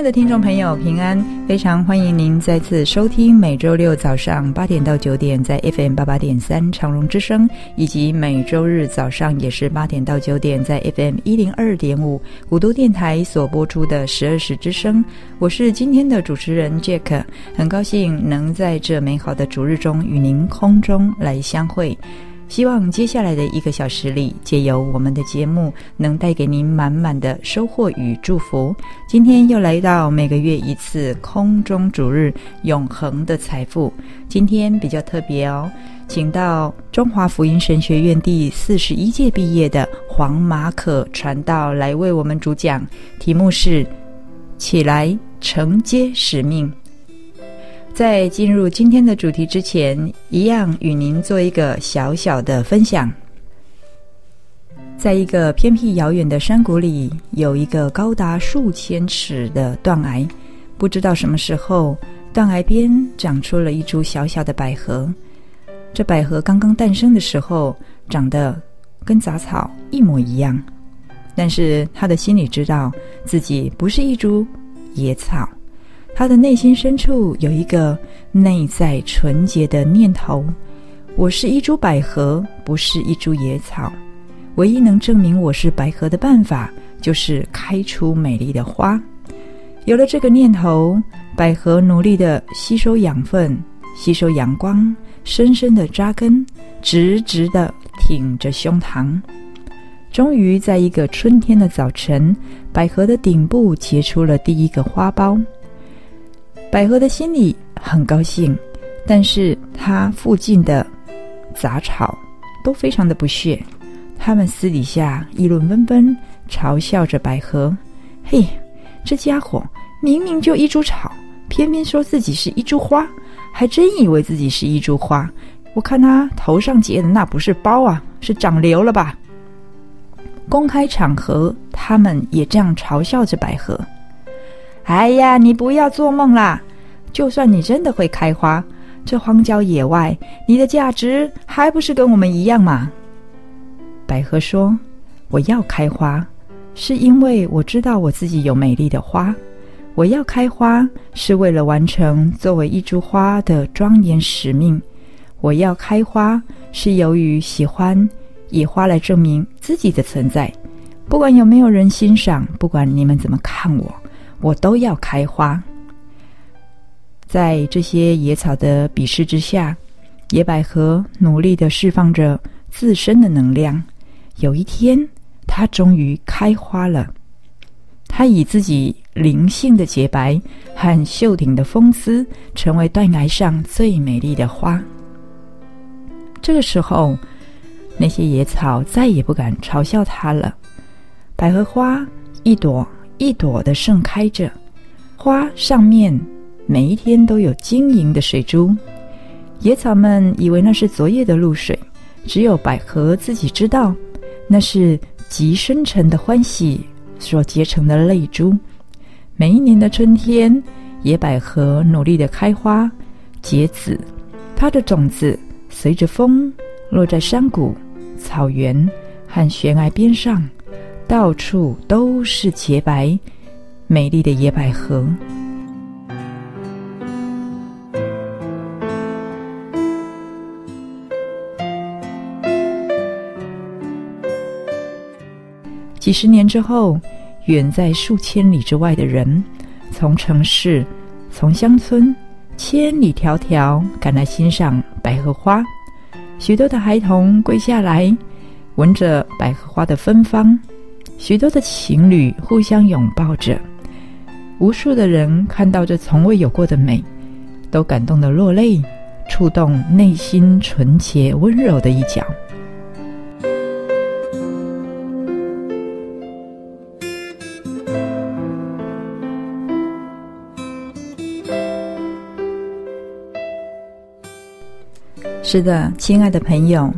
爱的听众朋友，平安！非常欢迎您再次收听每周六早上八点到九点在 FM 八八点三长荣之声，以及每周日早上也是八点到九点在 FM 一零二点五古都电台所播出的十二时之声。我是今天的主持人 Jack，很高兴能在这美好的主日中与您空中来相会。希望接下来的一个小时里，借由我们的节目，能带给您满满的收获与祝福。今天又来到每个月一次空中主日，永恒的财富。今天比较特别哦，请到中华福音神学院第四十一届毕业的黄马可传道来为我们主讲，题目是“起来承接使命”。在进入今天的主题之前，一样与您做一个小小的分享。在一个偏僻遥远的山谷里，有一个高达数千尺的断崖，不知道什么时候，断崖边长出了一株小小的百合。这百合刚刚诞生的时候，长得跟杂草一模一样，但是他的心里知道自己不是一株野草。他的内心深处有一个内在纯洁的念头：我是一株百合，不是一株野草。唯一能证明我是百合的办法，就是开出美丽的花。有了这个念头，百合努力地吸收养分，吸收阳光，深深地扎根，直直地挺着胸膛。终于，在一个春天的早晨，百合的顶部结出了第一个花苞。百合的心里很高兴，但是它附近的杂草都非常的不屑，他们私底下议论纷纷，嘲笑着百合：“嘿！”这家伙明明就一株草，偏偏说自己是一株花，还真以为自己是一株花。我看他头上结的那不是苞啊，是长瘤了吧？公开场合，他们也这样嘲笑着百合。哎呀，你不要做梦啦！就算你真的会开花，这荒郊野外，你的价值还不是跟我们一样吗？百合说：“我要开花。”是因为我知道我自己有美丽的花，我要开花是为了完成作为一株花的庄严使命。我要开花是由于喜欢以花来证明自己的存在。不管有没有人欣赏，不管你们怎么看我，我都要开花。在这些野草的鄙视之下，野百合努力地释放着自身的能量。有一天，它终于开花了，它以自己灵性的洁白和秀挺的风姿，成为断崖上最美丽的花。这个时候，那些野草再也不敢嘲笑它了。百合花一朵一朵的盛开着，花上面每一天都有晶莹的水珠。野草们以为那是昨夜的露水，只有百合自己知道，那是。极深沉的欢喜所结成的泪珠。每一年的春天，野百合努力的开花结籽，它的种子随着风落在山谷、草原和悬崖边上，到处都是洁白美丽的野百合。几十年之后，远在数千里之外的人，从城市、从乡村，千里迢迢赶来欣赏百合花。许多的孩童跪下来，闻着百合花的芬芳；许多的情侣互相拥抱着。无数的人看到这从未有过的美，都感动得落泪，触动内心纯洁温柔的一角。是的，亲爱的朋友，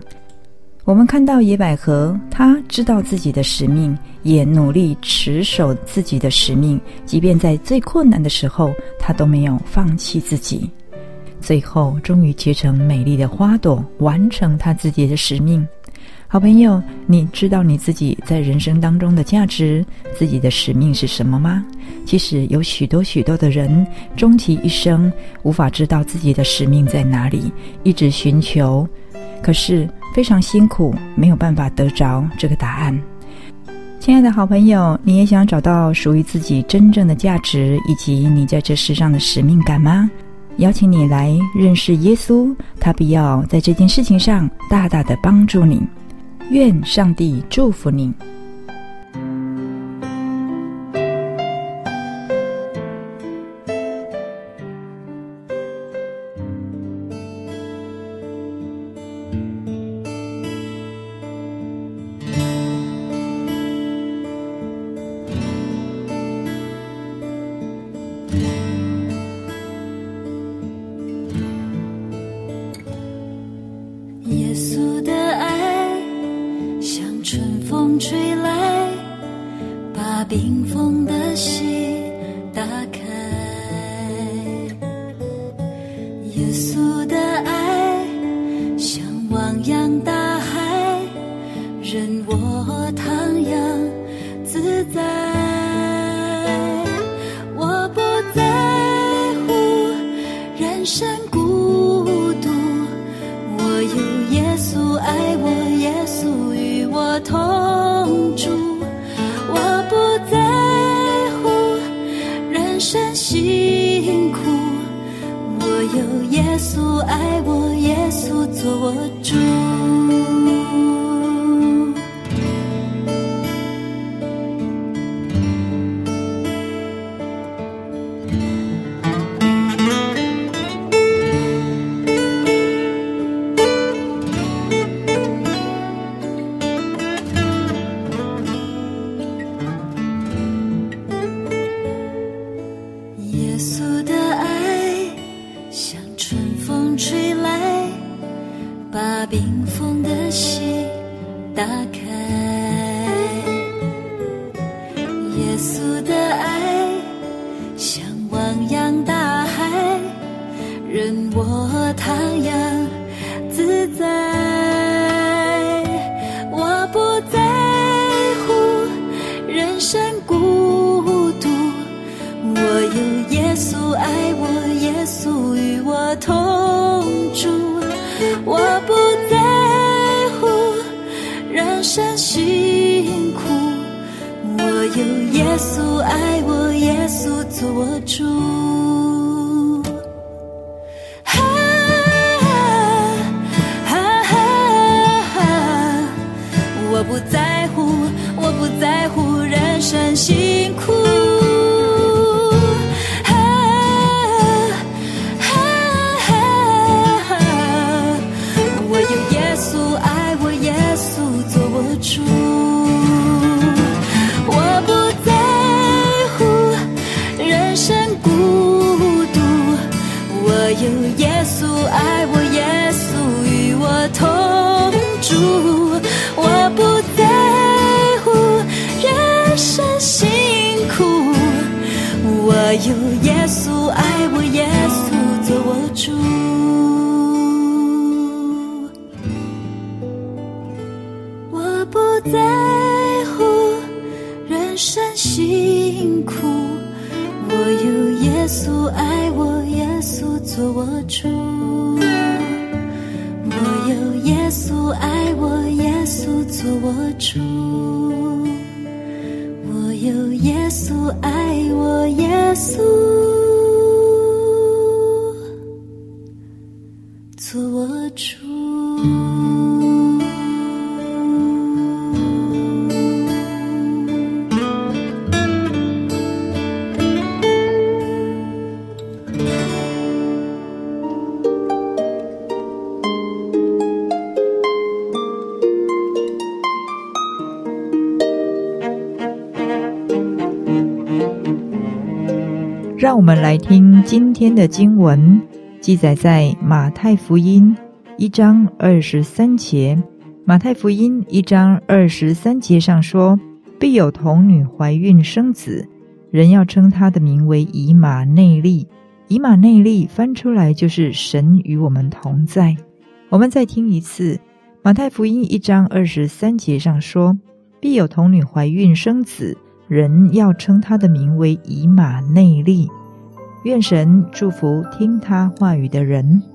我们看到野百合，他知道自己的使命，也努力持守自己的使命，即便在最困难的时候，他都没有放弃自己。最后，终于结成美丽的花朵，完成他自己的使命。好朋友，你知道你自己在人生当中的价值、自己的使命是什么吗？其实有许多许多的人，终其一生无法知道自己的使命在哪里，一直寻求，可是非常辛苦，没有办法得着这个答案。亲爱的好朋友，你也想找到属于自己真正的价值，以及你在这世上的使命感吗？邀请你来认识耶稣，他必要在这件事情上大大的帮助你。愿上帝祝福你。耶稣的爱像春风吹来把冰封做我主。我不在乎，我不在乎人生喜。耶稣爱我，耶稣做我主。我有耶稣爱我，耶稣。来听今天的经文，记载在马太福音一章二十三节。马太福音一章二十三节上说：“必有童女怀孕生子，人要称他的名为以马内利。以马内利翻出来就是神与我们同在。”我们再听一次，马太福音一章二十三节上说：“必有童女怀孕生子。”人要称他的名为以马内利，愿神祝福听他话语的人。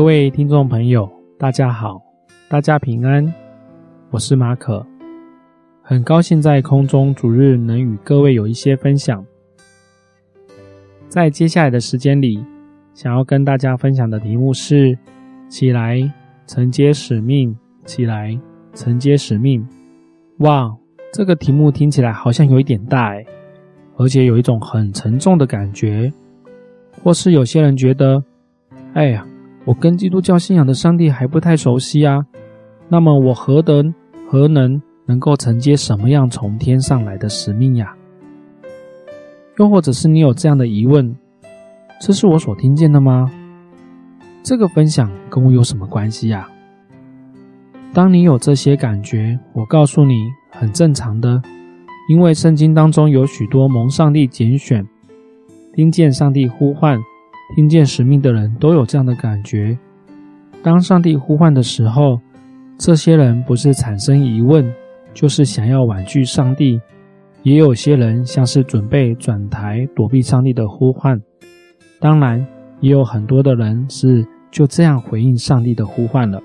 各位听众朋友，大家好，大家平安，我是马可，很高兴在空中主日能与各位有一些分享。在接下来的时间里，想要跟大家分享的题目是：起来，承接使命；起来，承接使命。哇，这个题目听起来好像有一点大，而且有一种很沉重的感觉。或是有些人觉得，哎呀。我跟基督教信仰的上帝还不太熟悉啊，那么我何德何能能够承接什么样从天上来的使命呀？又或者是你有这样的疑问，这是我所听见的吗？这个分享跟我有什么关系呀？当你有这些感觉，我告诉你，很正常的，因为圣经当中有许多蒙上帝拣选，听见上帝呼唤。听见使命的人都有这样的感觉。当上帝呼唤的时候，这些人不是产生疑问，就是想要婉拒上帝；也有些人像是准备转台躲避上帝的呼唤。当然，也有很多的人是就这样回应上帝的呼唤了。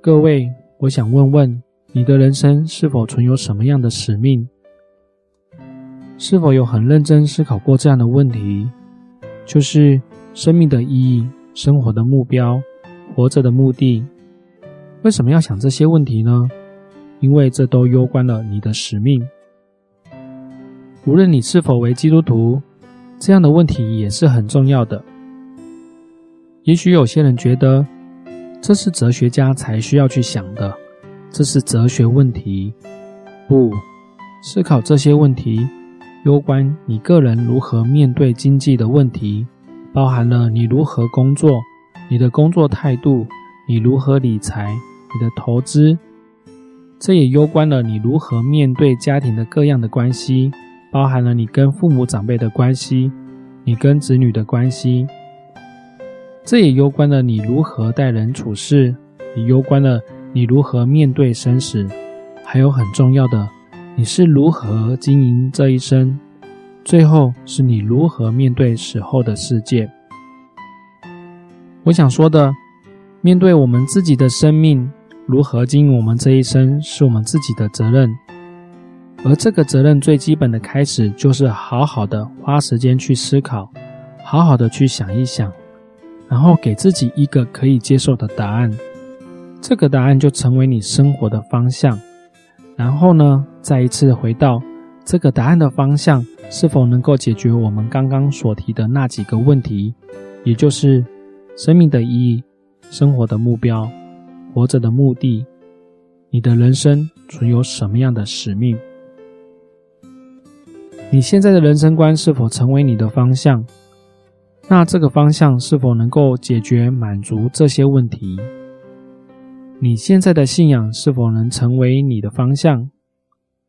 各位，我想问问你的人生是否存有什么样的使命？是否有很认真思考过这样的问题？就是生命的意义、生活的目标、活着的目的。为什么要想这些问题呢？因为这都攸关了你的使命。无论你是否为基督徒，这样的问题也是很重要的。也许有些人觉得这是哲学家才需要去想的，这是哲学问题。不，思考这些问题。攸关你个人如何面对经济的问题，包含了你如何工作、你的工作态度、你如何理财、你的投资。这也攸关了你如何面对家庭的各样的关系，包含了你跟父母长辈的关系，你跟子女的关系。这也攸关了你如何待人处事，也攸关了你如何面对生死，还有很重要的，你是如何经营这一生，最后是你如何面对死后的世界。我想说的，面对我们自己的生命，如何经营我们这一生，是我们自己的责任。而这个责任最基本的开始，就是好好的花时间去思考，好好的去想一想，然后给自己一个可以接受的答案。这个答案就成为你生活的方向。然后呢，再一次回到这个答案的方向，是否能够解决我们刚刚所提的那几个问题，也就是。生命的意义、生活的目标、活着的目的，你的人生存有什么样的使命？你现在的人生观是否成为你的方向？那这个方向是否能够解决、满足这些问题？你现在的信仰是否能成为你的方向？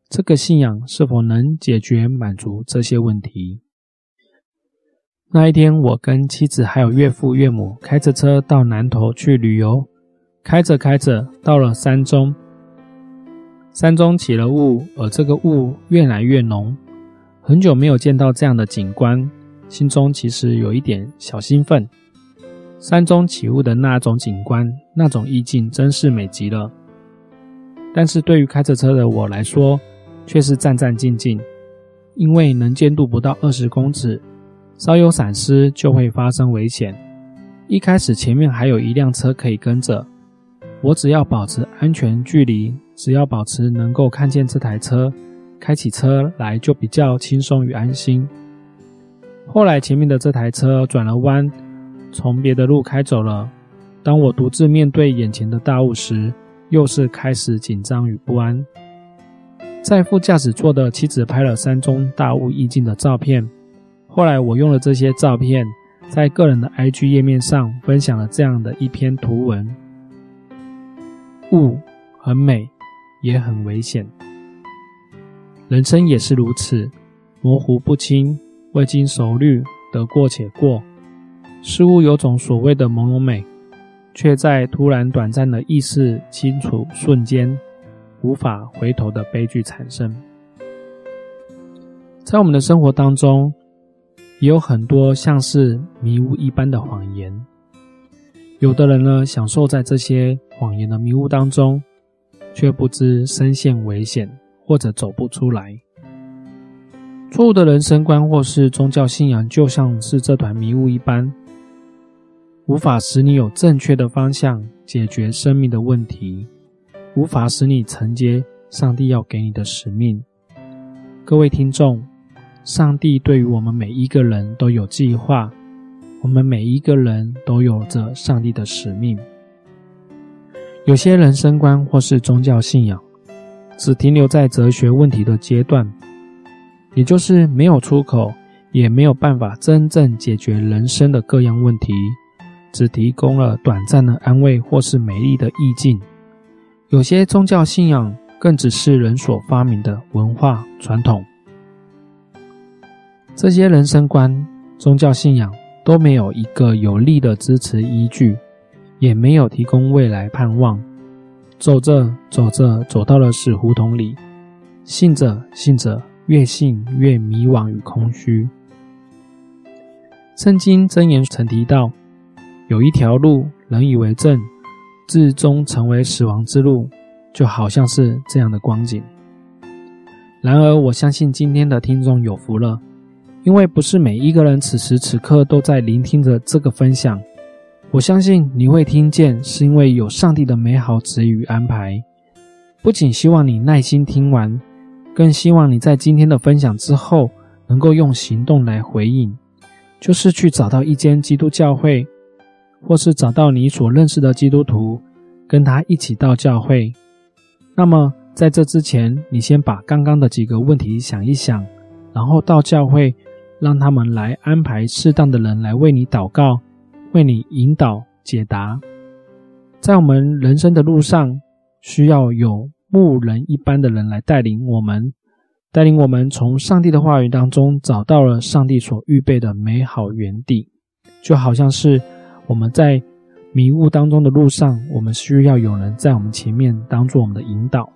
这个信仰是否能解决、满足这些问题？那一天，我跟妻子还有岳父岳母开着车到南投去旅游。开着开着，到了山中，山中起了雾，而这个雾越来越浓。很久没有见到这样的景观，心中其实有一点小兴奋。山中起雾的那种景观，那种意境，真是美极了。但是对于开着车的我来说，却是战战兢兢，因为能见度不到二十公尺。稍有闪失就会发生危险。一开始前面还有一辆车可以跟着，我只要保持安全距离，只要保持能够看见这台车，开起车来就比较轻松与安心。后来前面的这台车转了弯，从别的路开走了。当我独自面对眼前的大雾时，又是开始紧张与不安。在副驾驶座的妻子拍了山中大雾意境的照片。后来我用了这些照片，在个人的 IG 页面上分享了这样的一篇图文：雾很美，也很危险。人生也是如此，模糊不清，未经熟虑，得过且过。似乎有种所谓的朦胧美，却在突然短暂的意识清楚瞬间，无法回头的悲剧产生。在我们的生活当中，也有很多像是迷雾一般的谎言，有的人呢，享受在这些谎言的迷雾当中，却不知身陷危险或者走不出来。错误的人生观或是宗教信仰，就像是这团迷雾一般，无法使你有正确的方向解决生命的问题，无法使你承接上帝要给你的使命。各位听众。上帝对于我们每一个人都有计划，我们每一个人都有着上帝的使命。有些人生观或是宗教信仰，只停留在哲学问题的阶段，也就是没有出口，也没有办法真正解决人生的各样问题，只提供了短暂的安慰或是美丽的意境。有些宗教信仰更只是人所发明的文化传统。这些人生观、宗教信仰都没有一个有力的支持依据，也没有提供未来盼望。走着走着，走到了死胡同里，信着信着，越信越迷惘与空虚。圣经箴言曾提到，有一条路，人以为正，至终成为死亡之路，就好像是这样的光景。然而，我相信今天的听众有福了。因为不是每一个人此时此刻都在聆听着这个分享，我相信你会听见，是因为有上帝的美好旨意与安排。不仅希望你耐心听完，更希望你在今天的分享之后，能够用行动来回应，就是去找到一间基督教会，或是找到你所认识的基督徒，跟他一起到教会。那么在这之前，你先把刚刚的几个问题想一想，然后到教会。让他们来安排适当的人来为你祷告，为你引导解答。在我们人生的路上，需要有牧人一般的人来带领我们，带领我们从上帝的话语当中找到了上帝所预备的美好园地，就好像是我们在迷雾当中的路上，我们需要有人在我们前面当做我们的引导。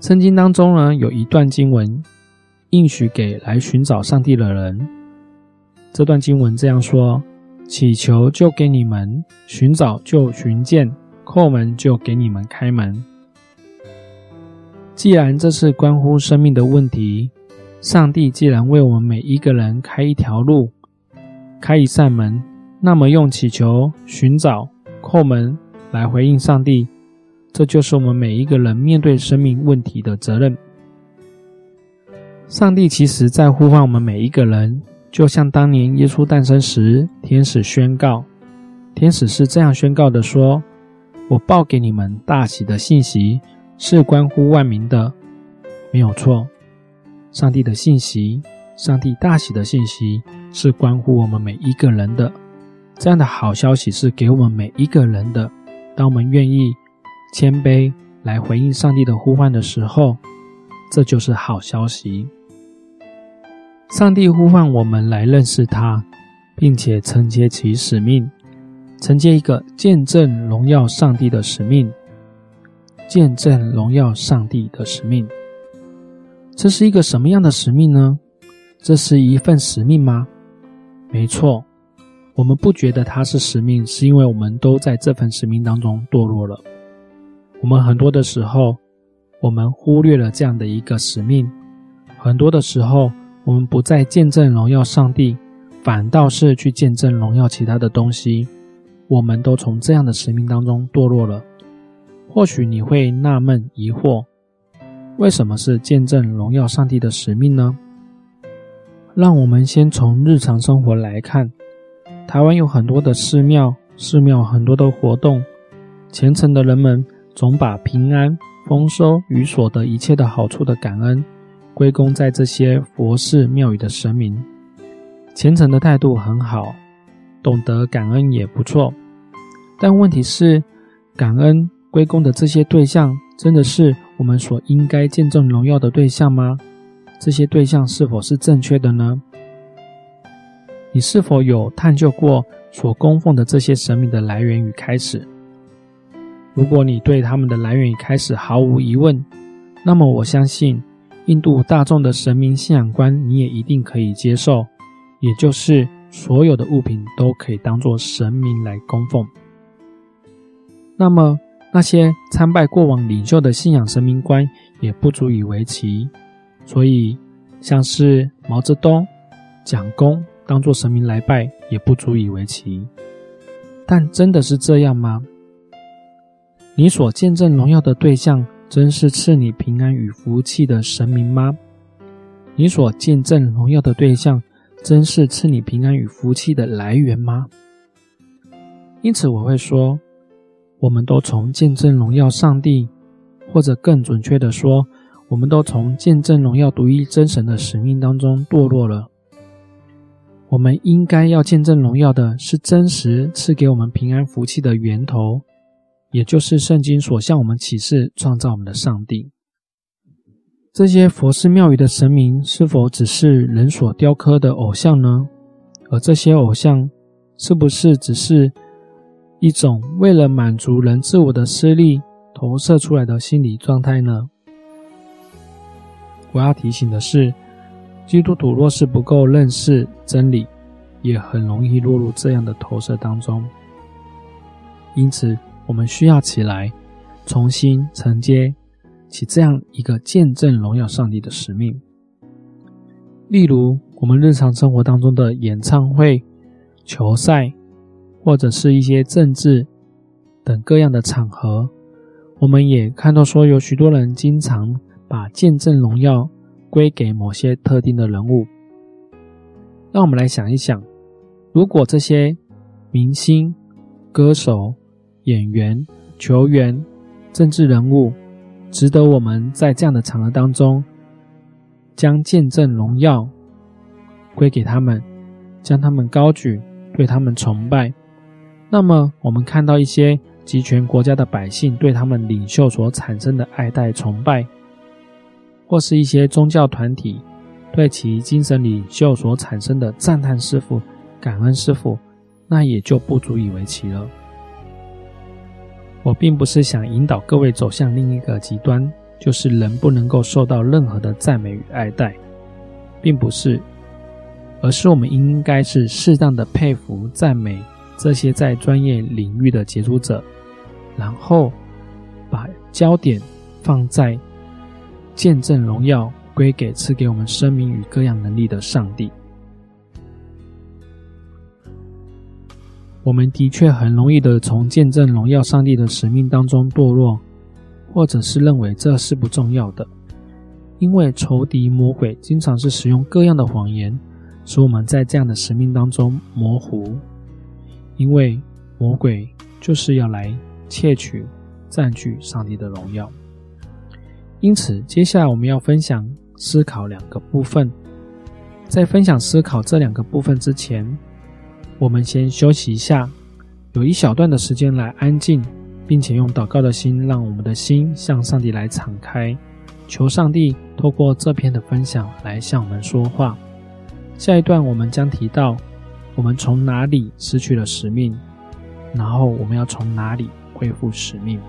圣经当中呢，有一段经文应许给来寻找上帝的人，这段经文这样说：祈求就给你们，寻找就寻见，叩门就给你们开门。既然这是关乎生命的问题，上帝既然为我们每一个人开一条路，开一扇门，那么用祈求、寻找、叩门来回应上帝。这就是我们每一个人面对生命问题的责任。上帝其实在呼唤我们每一个人，就像当年耶稣诞生时，天使宣告，天使是这样宣告的说：“我报给你们大喜的信息，是关乎万民的。”没有错，上帝的信息，上帝大喜的信息，是关乎我们每一个人的。这样的好消息是给我们每一个人的。当我们愿意。谦卑来回应上帝的呼唤的时候，这就是好消息。上帝呼唤我们来认识他，并且承接其使命，承接一个见证荣耀上帝的使命。见证荣耀上帝的使命，这是一个什么样的使命呢？这是一份使命吗？没错，我们不觉得它是使命，是因为我们都在这份使命当中堕落了。我们很多的时候，我们忽略了这样的一个使命。很多的时候，我们不再见证荣耀上帝，反倒是去见证荣耀其他的东西。我们都从这样的使命当中堕落了。或许你会纳闷疑惑，为什么是见证荣耀上帝的使命呢？让我们先从日常生活来看，台湾有很多的寺庙，寺庙很多的活动，虔诚的人们。总把平安、丰收与所得一切的好处的感恩，归功在这些佛寺庙宇的神明。虔诚的态度很好，懂得感恩也不错。但问题是，感恩归功的这些对象，真的是我们所应该见证荣耀的对象吗？这些对象是否是正确的呢？你是否有探究过所供奉的这些神明的来源与开始？如果你对他们的来源与开始毫无疑问，那么我相信印度大众的神明信仰观你也一定可以接受，也就是所有的物品都可以当作神明来供奉。那么那些参拜过往领袖的信仰神明观也不足以为奇，所以像是毛泽东、蒋公当作神明来拜也不足以为奇。但真的是这样吗？你所见证荣耀的对象，真是赐你平安与福气的神明吗？你所见证荣耀的对象，真是赐你平安与福气的来源吗？因此，我会说，我们都从见证荣耀上帝，或者更准确的说，我们都从见证荣耀独一真神的使命当中堕落了。我们应该要见证荣耀的是真实赐给我们平安福气的源头。也就是圣经所向我们启示创造我们的上帝。这些佛寺庙宇的神明是否只是人所雕刻的偶像呢？而这些偶像是不是只是一种为了满足人自我的私利投射出来的心理状态呢？我要提醒的是，基督徒若是不够认识真理，也很容易落入这样的投射当中。因此，我们需要起来，重新承接起这样一个见证荣耀上帝的使命。例如，我们日常生活当中的演唱会、球赛，或者是一些政治等各样的场合，我们也看到说，有许多人经常把见证荣耀归给某些特定的人物。让我们来想一想，如果这些明星、歌手，演员、球员、政治人物，值得我们在这样的场合当中，将见证荣耀归给他们，将他们高举，对他们崇拜。那么，我们看到一些集权国家的百姓对他们领袖所产生的爱戴崇拜，或是一些宗教团体对其精神领袖所产生的赞叹师父、感恩师父，那也就不足以为奇了。我并不是想引导各位走向另一个极端，就是人不能够受到任何的赞美与爱戴，并不是，而是我们应该是适当的佩服、赞美这些在专业领域的杰出者，然后把焦点放在见证荣耀归给赐给我们生命与各样能力的上帝。我们的确很容易的从见证荣耀上帝的使命当中堕落，或者是认为这是不重要的，因为仇敌魔鬼经常是使用各样的谎言，使我们在这样的使命当中模糊。因为魔鬼就是要来窃取、占据上帝的荣耀。因此，接下来我们要分享思考两个部分。在分享思考这两个部分之前，我们先休息一下，有一小段的时间来安静，并且用祷告的心，让我们的心向上帝来敞开，求上帝透过这篇的分享来向我们说话。下一段我们将提到，我们从哪里失去了使命，然后我们要从哪里恢复使命。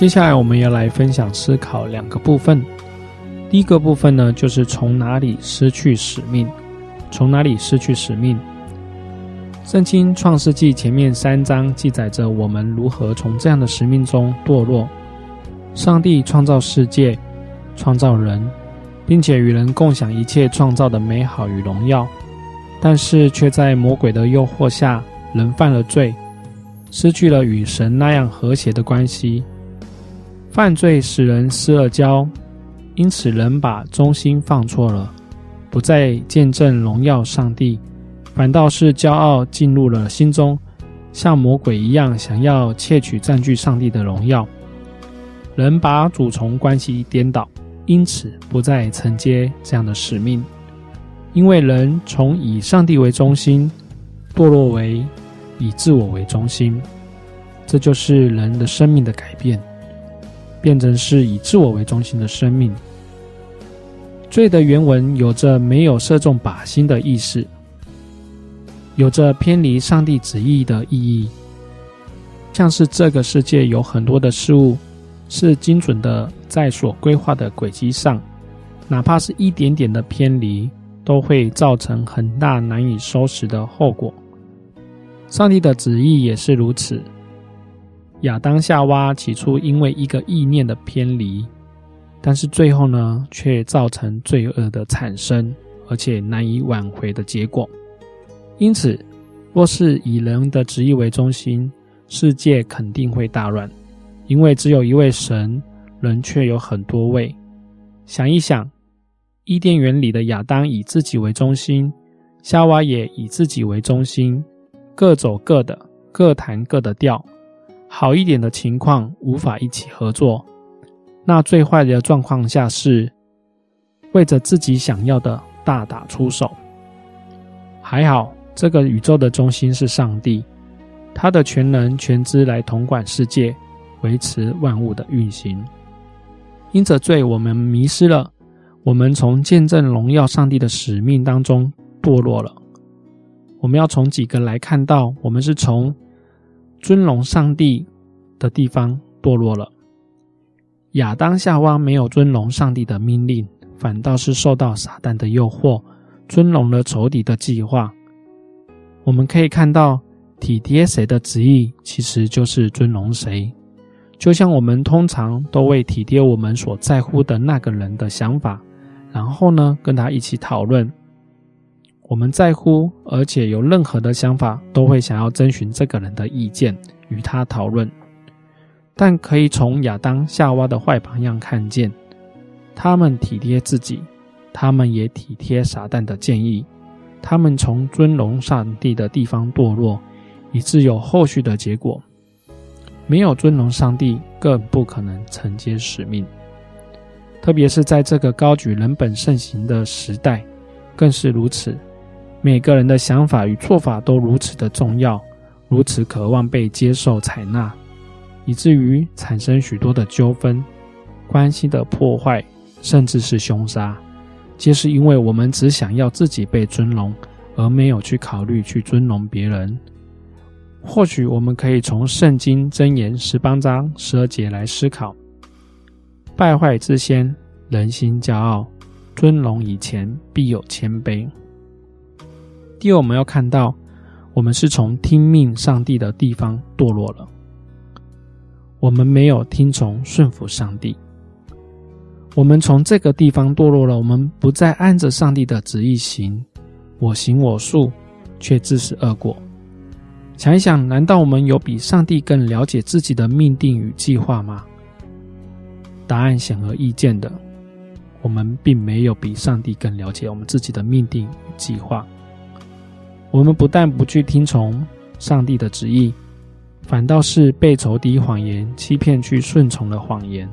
接下来我们要来分享思考两个部分。第一个部分呢，就是从哪里失去使命？从哪里失去使命？圣经创世纪前面三章记载着我们如何从这样的使命中堕落。上帝创造世界，创造人，并且与人共享一切创造的美好与荣耀，但是却在魔鬼的诱惑下，人犯了罪，失去了与神那样和谐的关系。犯罪使人失了焦，因此人把中心放错了，不再见证荣耀上帝，反倒是骄傲进入了心中，像魔鬼一样想要窃取占据上帝的荣耀。人把主从关系颠倒，因此不再承接这样的使命，因为人从以上帝为中心堕落为以自我为中心，这就是人的生命的改变。变成是以自我为中心的生命。罪的原文有着没有射中靶心的意思，有着偏离上帝旨意的意义，像是这个世界有很多的事物是精准的在所规划的轨迹上，哪怕是一点点的偏离，都会造成很大难以收拾的后果。上帝的旨意也是如此。亚当夏娃起初因为一个意念的偏离，但是最后呢，却造成罪恶的产生，而且难以挽回的结果。因此，若是以人的旨意为中心，世界肯定会大乱，因为只有一位神，人却有很多位。想一想，伊甸园里的亚当以自己为中心，夏娃也以自己为中心，各走各的，各弹各的调。好一点的情况无法一起合作，那最坏的状况下是为着自己想要的大打出手。还好，这个宇宙的中心是上帝，他的全能全知来统管世界，维持万物的运行。因着罪，我们迷失了，我们从见证荣耀上帝的使命当中堕落了。我们要从几个来看到，我们是从。尊荣上帝的地方堕落了。亚当夏娃没有尊荣上帝的命令，反倒是受到撒旦的诱惑，尊荣了仇敌的计划。我们可以看到，体贴谁的旨意，其实就是尊荣谁。就像我们通常都会体贴我们所在乎的那个人的想法，然后呢，跟他一起讨论。我们在乎，而且有任何的想法，都会想要征询这个人的意见，与他讨论。但可以从亚当、夏娃的坏榜样看见，他们体贴自己，他们也体贴撒旦的建议，他们从尊荣上帝的地方堕落，以致有后续的结果。没有尊荣上帝，更不可能承接使命。特别是在这个高举人本盛行的时代，更是如此。每个人的想法与做法都如此的重要，如此渴望被接受采纳。以至于产生许多的纠纷、关系的破坏，甚至是凶杀，皆是因为我们只想要自己被尊荣，而没有去考虑去尊荣别人。或许我们可以从《圣经箴言》十八章十二节来思考：败坏之先，人心骄傲；尊荣以前，必有谦卑。第二，我们要看到，我们是从听命上帝的地方堕落了。我们没有听从顺服上帝，我们从这个地方堕落了。我们不再按着上帝的旨意行，我行我素，却自食恶果。想一想，难道我们有比上帝更了解自己的命定与计划吗？答案显而易见的，我们并没有比上帝更了解我们自己的命定与计划。我们不但不去听从上帝的旨意。反倒是被仇敌谎言欺骗，去顺从了谎言。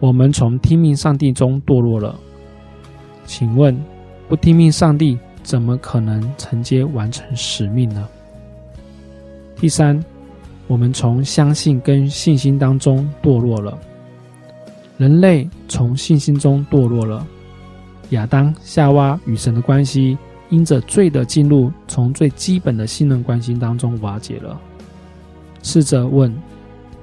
我们从听命上帝中堕落了。请问，不听命上帝，怎么可能承接完成使命呢？第三，我们从相信跟信心当中堕落了。人类从信心中堕落了。亚当、夏娃与神的关系，因着罪的进入，从最基本的信任关系当中瓦解了。试着问，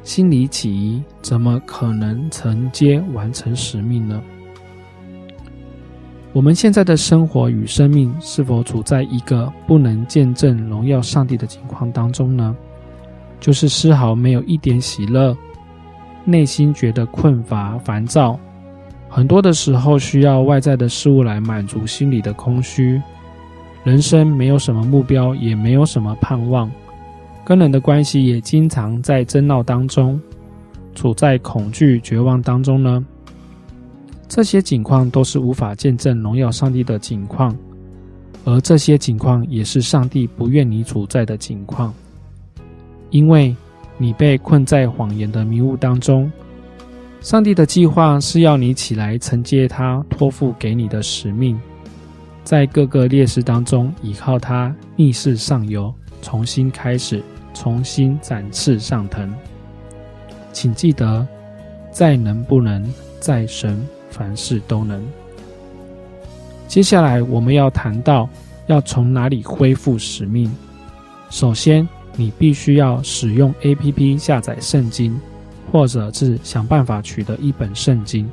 心里起疑，怎么可能承接完成使命呢？我们现在的生活与生命是否处在一个不能见证荣耀上帝的情况当中呢？就是丝毫没有一点喜乐，内心觉得困乏烦躁，很多的时候需要外在的事物来满足心里的空虚，人生没有什么目标，也没有什么盼望。跟人的关系也经常在争闹当中，处在恐惧、绝望当中呢。这些景况都是无法见证荣耀上帝的景况，而这些景况也是上帝不愿你处在的景况，因为你被困在谎言的迷雾当中。上帝的计划是要你起来承接他托付给你的使命，在各个劣势当中依靠它逆势上游，重新开始。重新展翅上腾，请记得，在能不能，在神凡事都能。接下来我们要谈到要从哪里恢复使命。首先，你必须要使用 APP 下载圣经，或者是想办法取得一本圣经，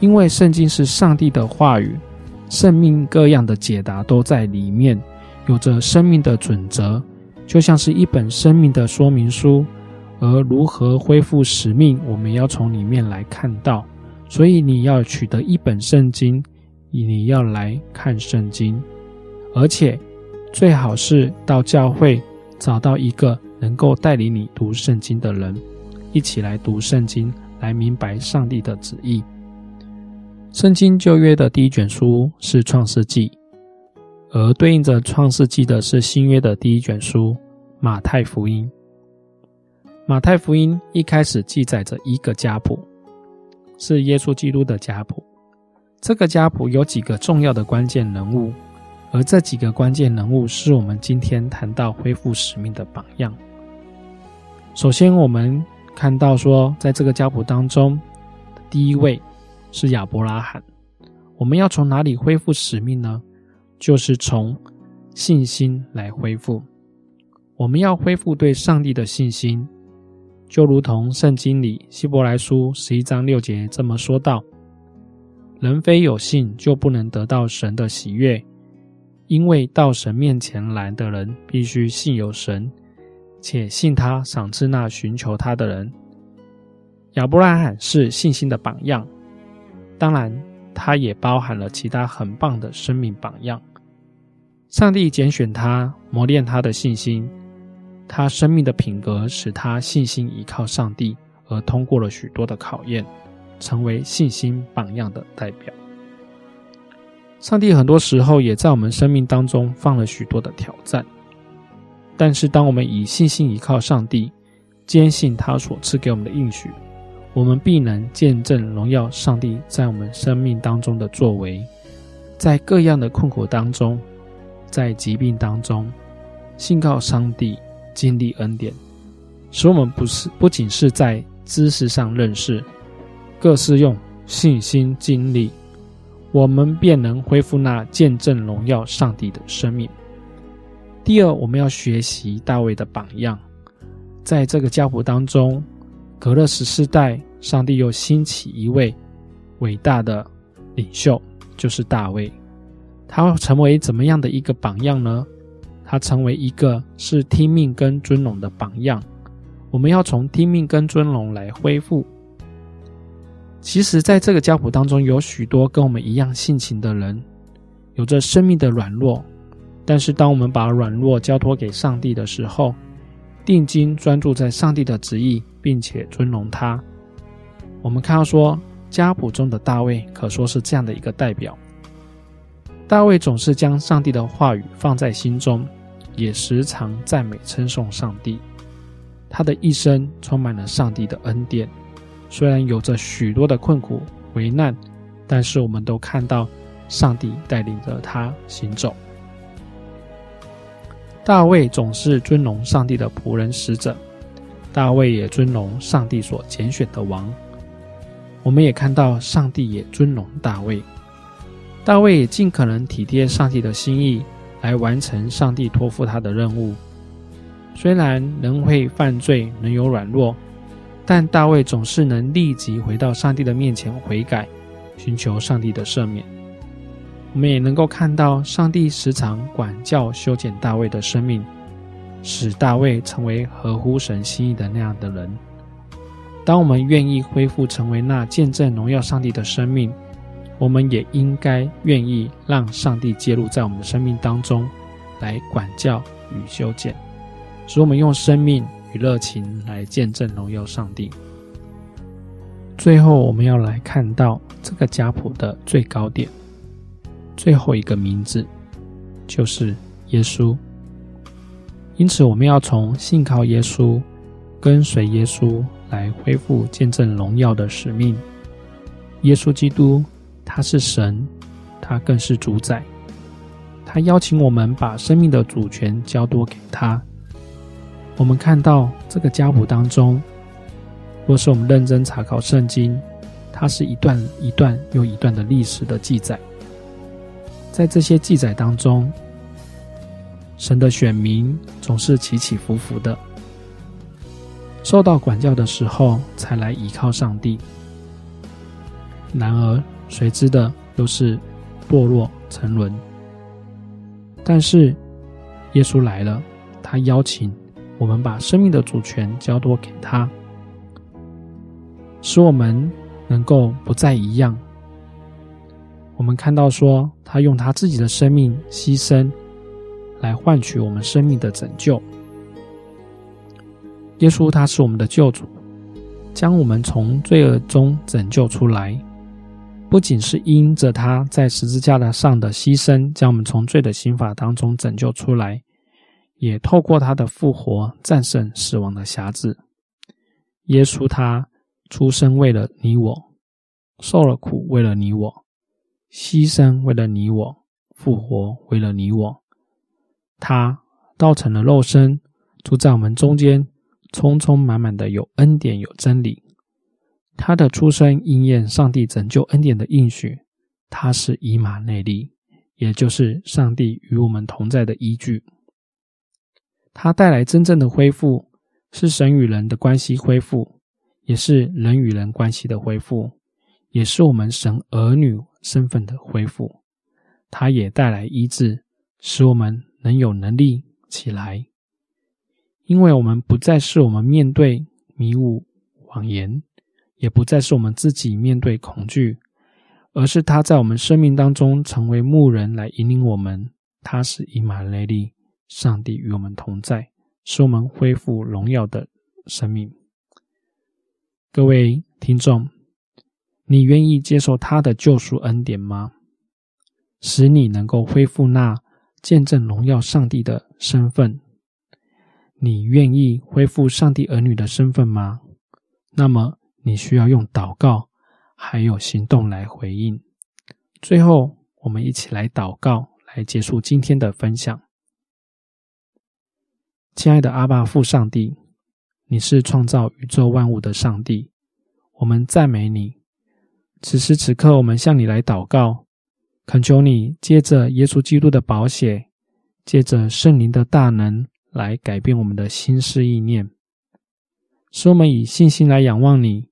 因为圣经是上帝的话语，生命各样的解答都在里面，有着生命的准则。就像是一本生命的说明书，而如何恢复使命，我们要从里面来看到。所以你要取得一本圣经，你要来看圣经，而且最好是到教会找到一个能够带领你读圣经的人，一起来读圣经，来明白上帝的旨意。圣经旧约的第一卷书是创世纪。而对应着创世纪的是新约的第一卷书马太福音。马太福音一开始记载着一个家谱，是耶稣基督的家谱。这个家谱有几个重要的关键人物，而这几个关键人物是我们今天谈到恢复使命的榜样。首先，我们看到说，在这个家谱当中，第一位是亚伯拉罕。我们要从哪里恢复使命呢？就是从信心来恢复，我们要恢复对上帝的信心，就如同圣经里希伯来书十一章六节这么说道：“人非有信，就不能得到神的喜悦，因为到神面前来的人，必须信有神，且信他赏赐那寻求他的人。”亚伯拉罕是信心的榜样，当然，他也包含了其他很棒的生命榜样。上帝拣选他，磨练他的信心，他生命的品格使他信心依靠上帝，而通过了许多的考验，成为信心榜样的代表。上帝很多时候也在我们生命当中放了许多的挑战，但是当我们以信心依靠上帝，坚信他所赐给我们的应许，我们必能见证荣耀上帝在我们生命当中的作为，在各样的困苦当中，在疾病当中，信靠上帝。经历恩典，使我们不是不仅是在知识上认识，更是用信心经历，我们便能恢复那见证荣耀上帝的生命。第二，我们要学习大卫的榜样，在这个家谱当中，隔了十四代，上帝又兴起一位伟大的领袖，就是大卫。他会成为怎么样的一个榜样呢？他成为一个是听命跟尊荣的榜样，我们要从听命跟尊荣来恢复。其实，在这个家谱当中，有许多跟我们一样性情的人，有着生命的软弱。但是，当我们把软弱交托给上帝的时候，定睛专注在上帝的旨意，并且尊荣他，我们看到说，家谱中的大卫可说是这样的一个代表。大卫总是将上帝的话语放在心中。也时常赞美称颂上帝，他的一生充满了上帝的恩典。虽然有着许多的困苦危难，但是我们都看到上帝带领着他行走。大卫总是尊荣上帝的仆人使者，大卫也尊荣上帝所拣选的王。我们也看到上帝也尊荣大卫，大卫也尽可能体贴上帝的心意。来完成上帝托付他的任务。虽然人会犯罪，人有软弱，但大卫总是能立即回到上帝的面前悔改，寻求上帝的赦免。我们也能够看到，上帝时常管教修剪大卫的生命，使大卫成为合乎神心意的那样的人。当我们愿意恢复成为那见证荣耀上帝的生命，我们也应该愿意让上帝介入在我们的生命当中，来管教与修剪，使我们用生命与热情来见证荣耀上帝。最后，我们要来看到这个家谱的最高点，最后一个名字就是耶稣。因此，我们要从信靠耶稣、跟随耶稣来恢复见证荣耀的使命。耶稣基督。他是神，他更是主宰。他邀请我们把生命的主权交托给他。我们看到这个家谱当中，若是我们认真查考圣经，它是一段一段又一段的历史的记载。在这些记载当中，神的选民总是起起伏伏的，受到管教的时候才来依靠上帝。然而，随之的又是堕落沉沦，但是耶稣来了，他邀请我们把生命的主权交托给他，使我们能够不再一样。我们看到说，他用他自己的生命牺牲，来换取我们生命的拯救。耶稣他是我们的救主，将我们从罪恶中拯救出来。不仅是因着他在十字架的上的牺牲，将我们从罪的刑罚当中拯救出来，也透过他的复活战胜死亡的辖制。耶稣他出生为了你我，受了苦为了你我，牺牲为了你我，复活为了你我。他道成了肉身，住在我们中间，充充满满的有恩典有真理。他的出生应验上帝拯救恩典的应许，他是以马内利，也就是上帝与我们同在的依据。他带来真正的恢复，是神与人的关系恢复，也是人与人关系的恢复，也是我们神儿女身份的恢复。他也带来医治，使我们能有能力起来，因为我们不再是我们面对迷雾谎言。也不再是我们自己面对恐惧，而是他在我们生命当中成为牧人来引领我们。他是以马内利，上帝与我们同在，使我们恢复荣耀的生命。各位听众，你愿意接受他的救赎恩典吗？使你能够恢复那见证荣耀上帝的身份？你愿意恢复上帝儿女的身份吗？那么你需要用祷告还有行动来回应。最后，我们一起来祷告，来结束今天的分享。亲爱的阿爸父上帝，你是创造宇宙万物的上帝，我们赞美你。此时此刻，我们向你来祷告，恳求你借着耶稣基督的宝血，借着圣灵的大能，来改变我们的心思意念，使我们以信心来仰望你，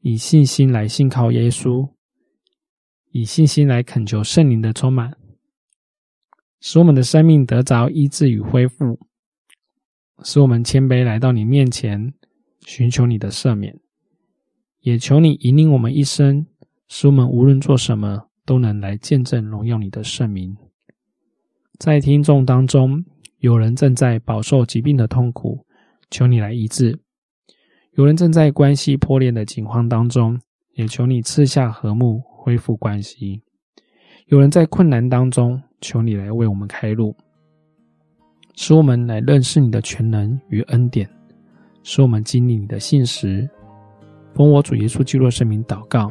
以信心来信靠耶稣，以信心来恳求圣灵的充满，使我们的生命得着医治与恢复。使我们谦卑来到你面前，寻求你的赦免，也求你引领我们一生，使我们无论做什么都能来见证荣耀你的圣名。在听众当中，有人正在饱受疾病的痛苦，求你来医治；有人正在关系破裂的情况当中，也求你赐下和睦，恢复关系；有人在困难当中，求你来为我们开路。使我们来认识你的全能与恩典，使我们经历你的信实。奉我主耶稣基督的圣名祷告，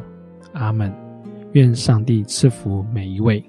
阿门。愿上帝赐福每一位。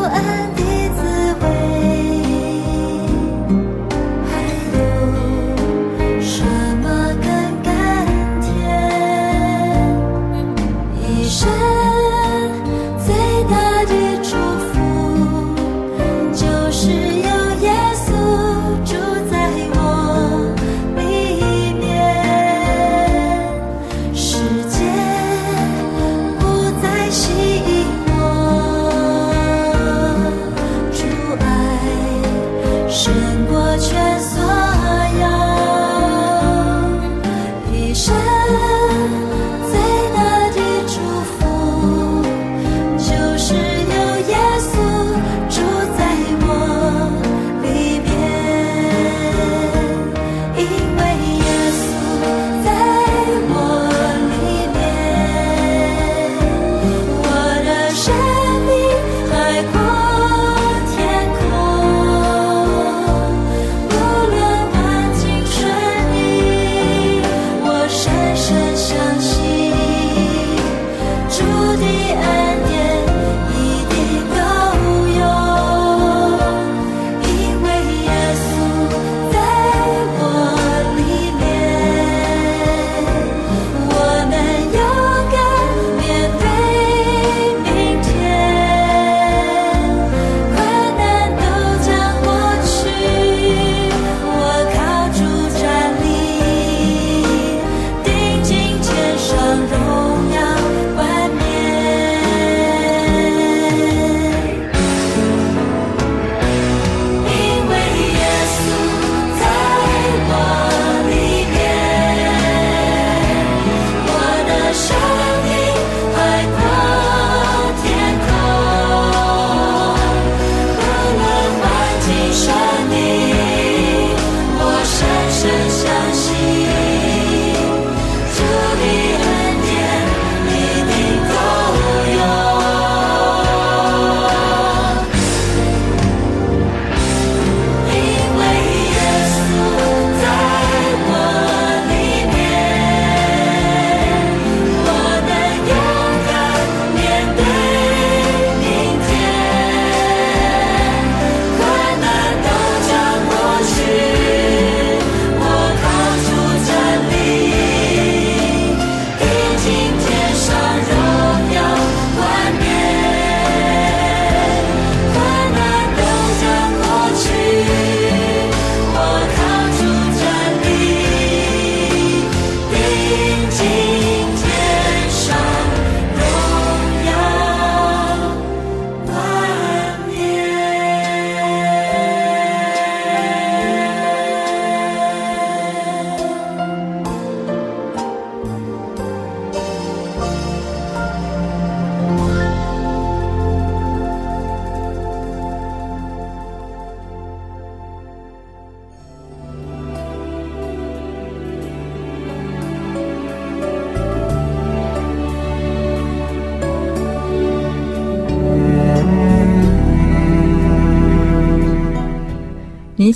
不安。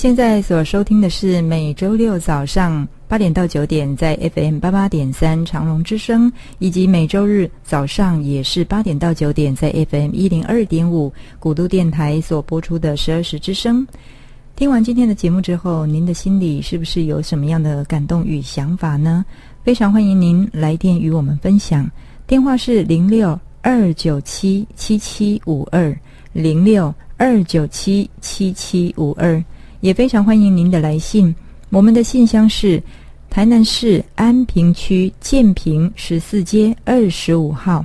现在所收听的是每周六早上八点到九点在 FM 八八点三长隆之声，以及每周日早上也是八点到九点在 FM 一零二点五古都电台所播出的十二时之声。听完今天的节目之后，您的心里是不是有什么样的感动与想法呢？非常欢迎您来电与我们分享，电话是零六二九七七七五二零六二九七七七五二。也非常欢迎您的来信，我们的信箱是台南市安平区建平十四街二十五号，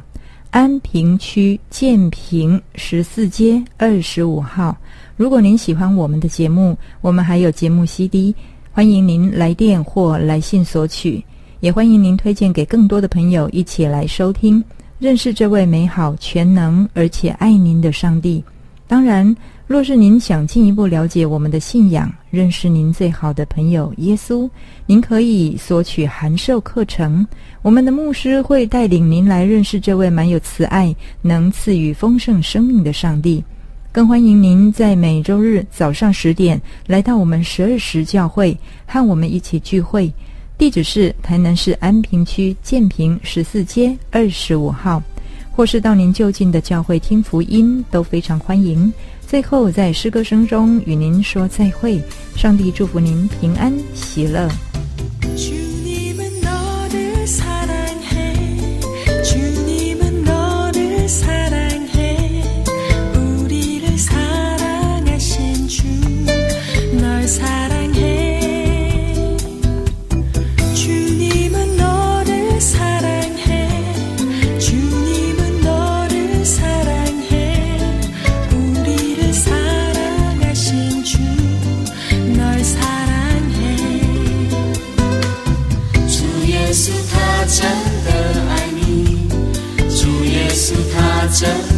安平区建平十四街二十五号。如果您喜欢我们的节目，我们还有节目 CD，欢迎您来电或来信索取，也欢迎您推荐给更多的朋友一起来收听，认识这位美好、全能而且爱您的上帝。当然。若是您想进一步了解我们的信仰，认识您最好的朋友耶稣，您可以索取函授课程。我们的牧师会带领您来认识这位满有慈爱、能赐予丰盛生命的上帝。更欢迎您在每周日早上十点来到我们十二时教会，和我们一起聚会。地址是台南市安平区建平十四街二十五号，或是到您就近的教会听福音，都非常欢迎。最后，在诗歌声中与您说再会。上帝祝福您平安喜乐。耶稣，他真的爱你。主耶稣，他真。